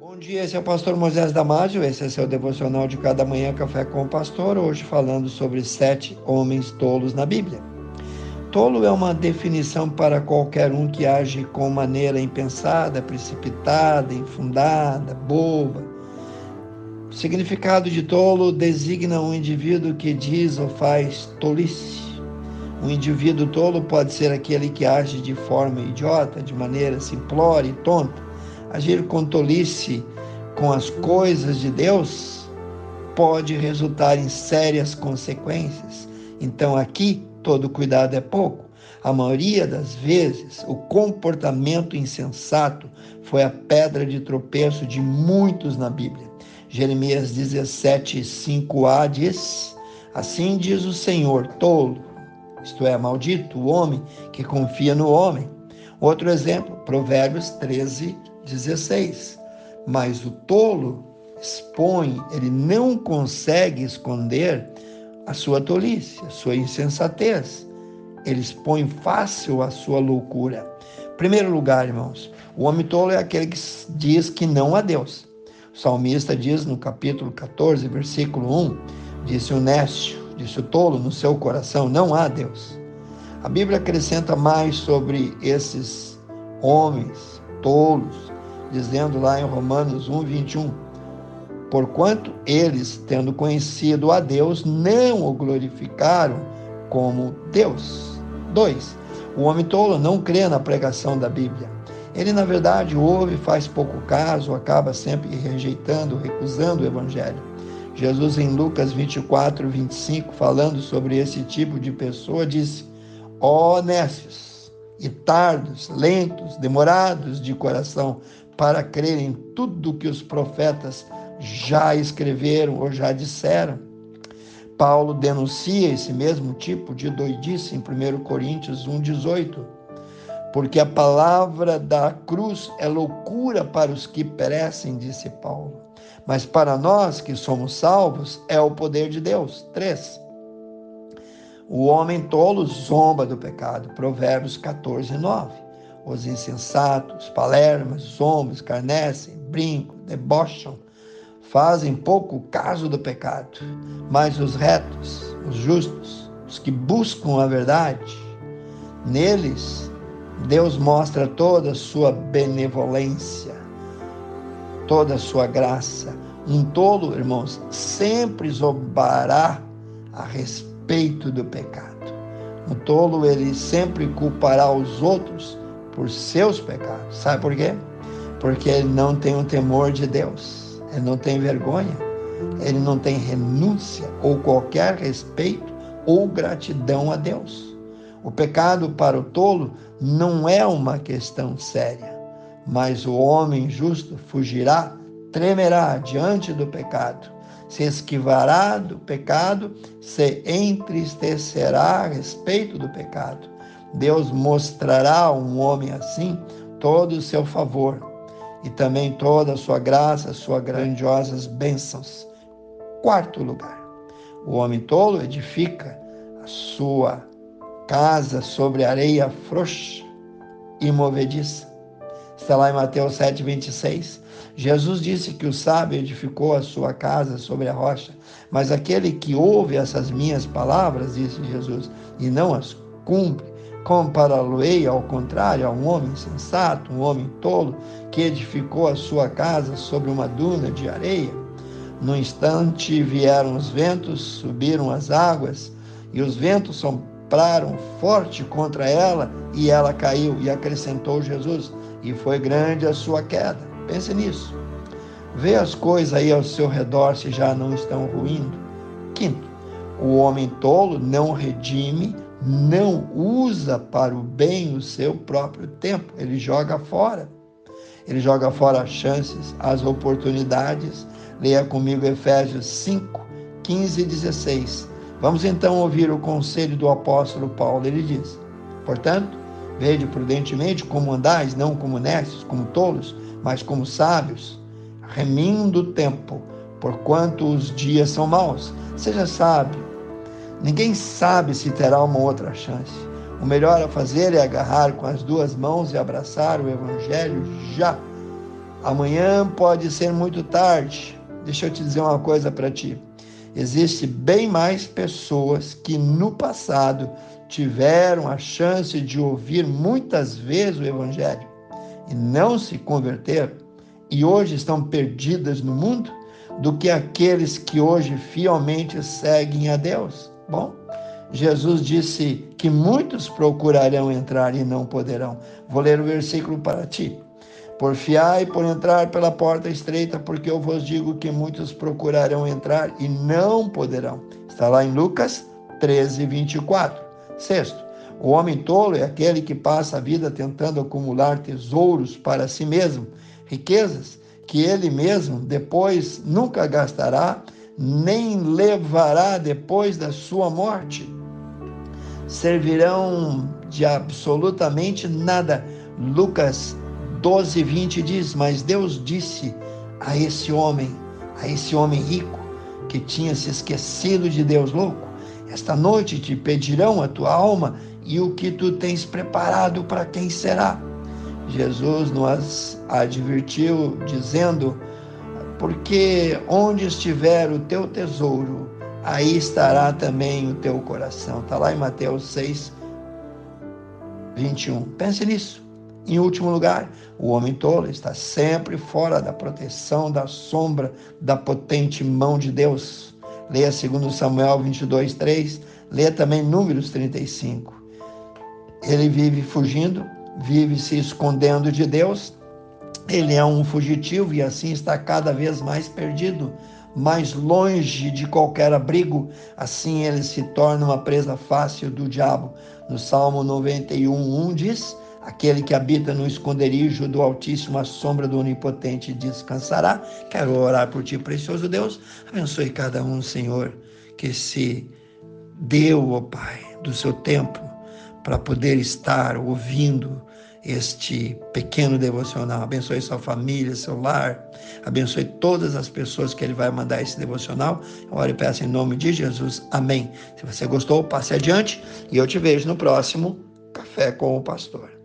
Bom dia, esse é o pastor Moisés Damásio, esse é seu devocional de cada manhã, Café com o Pastor, hoje falando sobre sete homens tolos na Bíblia. Tolo é uma definição para qualquer um que age com maneira impensada, precipitada, infundada, boba. O significado de tolo designa um indivíduo que diz ou faz tolice. Um indivíduo tolo pode ser aquele que age de forma idiota, de maneira simplória e tonta agir com tolice com as coisas de Deus pode resultar em sérias consequências. Então aqui todo cuidado é pouco. A maioria das vezes, o comportamento insensato foi a pedra de tropeço de muitos na Bíblia. Jeremias 17, 5a diz: Assim diz o Senhor, tolo, isto é, maldito, o homem que confia no homem. Outro exemplo, Provérbios 13, 16. Mas o tolo expõe, ele não consegue esconder a sua tolice, a sua insensatez. Ele expõe fácil a sua loucura. Primeiro lugar, irmãos, o homem tolo é aquele que diz que não a Deus. O salmista diz no capítulo 14, versículo 1, disse o nécio, disse o tolo no seu coração, não há Deus. A Bíblia acrescenta mais sobre esses homens tolos, dizendo lá em Romanos 1, 21. Porquanto eles, tendo conhecido a Deus, não o glorificaram como Deus. 2. O homem tolo não crê na pregação da Bíblia. Ele, na verdade, ouve, faz pouco caso, acaba sempre rejeitando, recusando o Evangelho. Jesus, em Lucas 24, 25, falando sobre esse tipo de pessoa, disse: Ó oh, e tardos, lentos, demorados de coração para crer em tudo que os profetas já escreveram ou já disseram. Paulo denuncia esse mesmo tipo de doidice em 1 Coríntios 1,18. Porque a palavra da cruz é loucura para os que perecem, disse Paulo. Mas para nós que somos salvos, é o poder de Deus. 3. O homem tolo zomba do pecado. Provérbios 14, 9. Os insensatos, palermas, zombam, escarnecem, brincam, debocham, fazem pouco caso do pecado. Mas os retos, os justos, os que buscam a verdade, neles Deus mostra toda a sua benevolência, toda a sua graça. Um tolo, irmãos, sempre zombará a respeito do pecado. Um tolo, ele sempre culpará os outros por seus pecados. Sabe por quê? Porque ele não tem o temor de Deus, ele não tem vergonha, ele não tem renúncia ou qualquer respeito ou gratidão a Deus. O pecado para o tolo não é uma questão séria, mas o homem justo fugirá, tremerá diante do pecado, se esquivará do pecado, se entristecerá a respeito do pecado Deus mostrará a um homem assim todo o seu favor e também toda a sua graça, suas grandiosas bênçãos. Quarto lugar, o homem tolo edifica a sua casa sobre areia frouxa e movediça. Está lá em Mateus 7, 26. Jesus disse que o sábio edificou a sua casa sobre a rocha, mas aquele que ouve essas minhas palavras, disse Jesus, e não as cumpre, Compará-lo-ei, ao contrário, a um homem sensato, um homem tolo, que edificou a sua casa sobre uma duna de areia. No instante vieram os ventos, subiram as águas, e os ventos sopraram forte contra ela, e ela caiu. E acrescentou Jesus, e foi grande a sua queda. Pense nisso. Vê as coisas aí ao seu redor se já não estão ruindo. Quinto, o homem tolo não redime não usa para o bem o seu próprio tempo, ele joga fora. Ele joga fora as chances, as oportunidades. Leia comigo Efésios 5, 15 e 16. Vamos então ouvir o conselho do apóstolo Paulo. Ele diz: Portanto, vede prudentemente como andais, não como necios, como tolos, mas como sábios, remindo o tempo, porquanto os dias são maus. Seja sábio Ninguém sabe se terá uma outra chance. O melhor a fazer é agarrar com as duas mãos e abraçar o Evangelho já. Amanhã pode ser muito tarde. Deixa eu te dizer uma coisa para ti. Existe bem mais pessoas que no passado tiveram a chance de ouvir muitas vezes o evangelho e não se converteram e hoje estão perdidas no mundo do que aqueles que hoje fielmente seguem a Deus. Bom, Jesus disse que muitos procurarão entrar e não poderão. Vou ler o versículo para ti. Porfiai por entrar pela porta estreita, porque eu vos digo que muitos procurarão entrar e não poderão. Está lá em Lucas 13, 24. Sexto, o homem tolo é aquele que passa a vida tentando acumular tesouros para si mesmo, riquezas que ele mesmo depois nunca gastará, nem levará depois da sua morte servirão de absolutamente nada. Lucas 12, 20 diz: Mas Deus disse a esse homem, a esse homem rico, que tinha se esquecido de Deus louco: Esta noite te pedirão a tua alma e o que tu tens preparado para quem será. Jesus nos advertiu, dizendo: Porque onde estiver o teu tesouro, aí estará também o teu coração. Está lá em Mateus 6, 21. Pense nisso. Em último lugar, o homem tolo está sempre fora da proteção, da sombra, da potente mão de Deus. Leia 2 Samuel 22, 3. Leia também Números 35. Ele vive fugindo, vive se escondendo de Deus. Ele é um fugitivo e assim está cada vez mais perdido mais longe de qualquer abrigo, assim ele se torna uma presa fácil do diabo. No Salmo 91, 1 diz: Aquele que habita no esconderijo do Altíssimo, a sombra do Onipotente descansará. Quero orar por ti, precioso Deus. Abençoe cada um, Senhor, que se deu, ó Pai, do seu tempo para poder estar ouvindo este pequeno devocional. Abençoe sua família, seu lar. Abençoe todas as pessoas que ele vai mandar esse devocional. Eu oro e peço em nome de Jesus. Amém. Se você gostou, passe adiante e eu te vejo no próximo Café com o Pastor.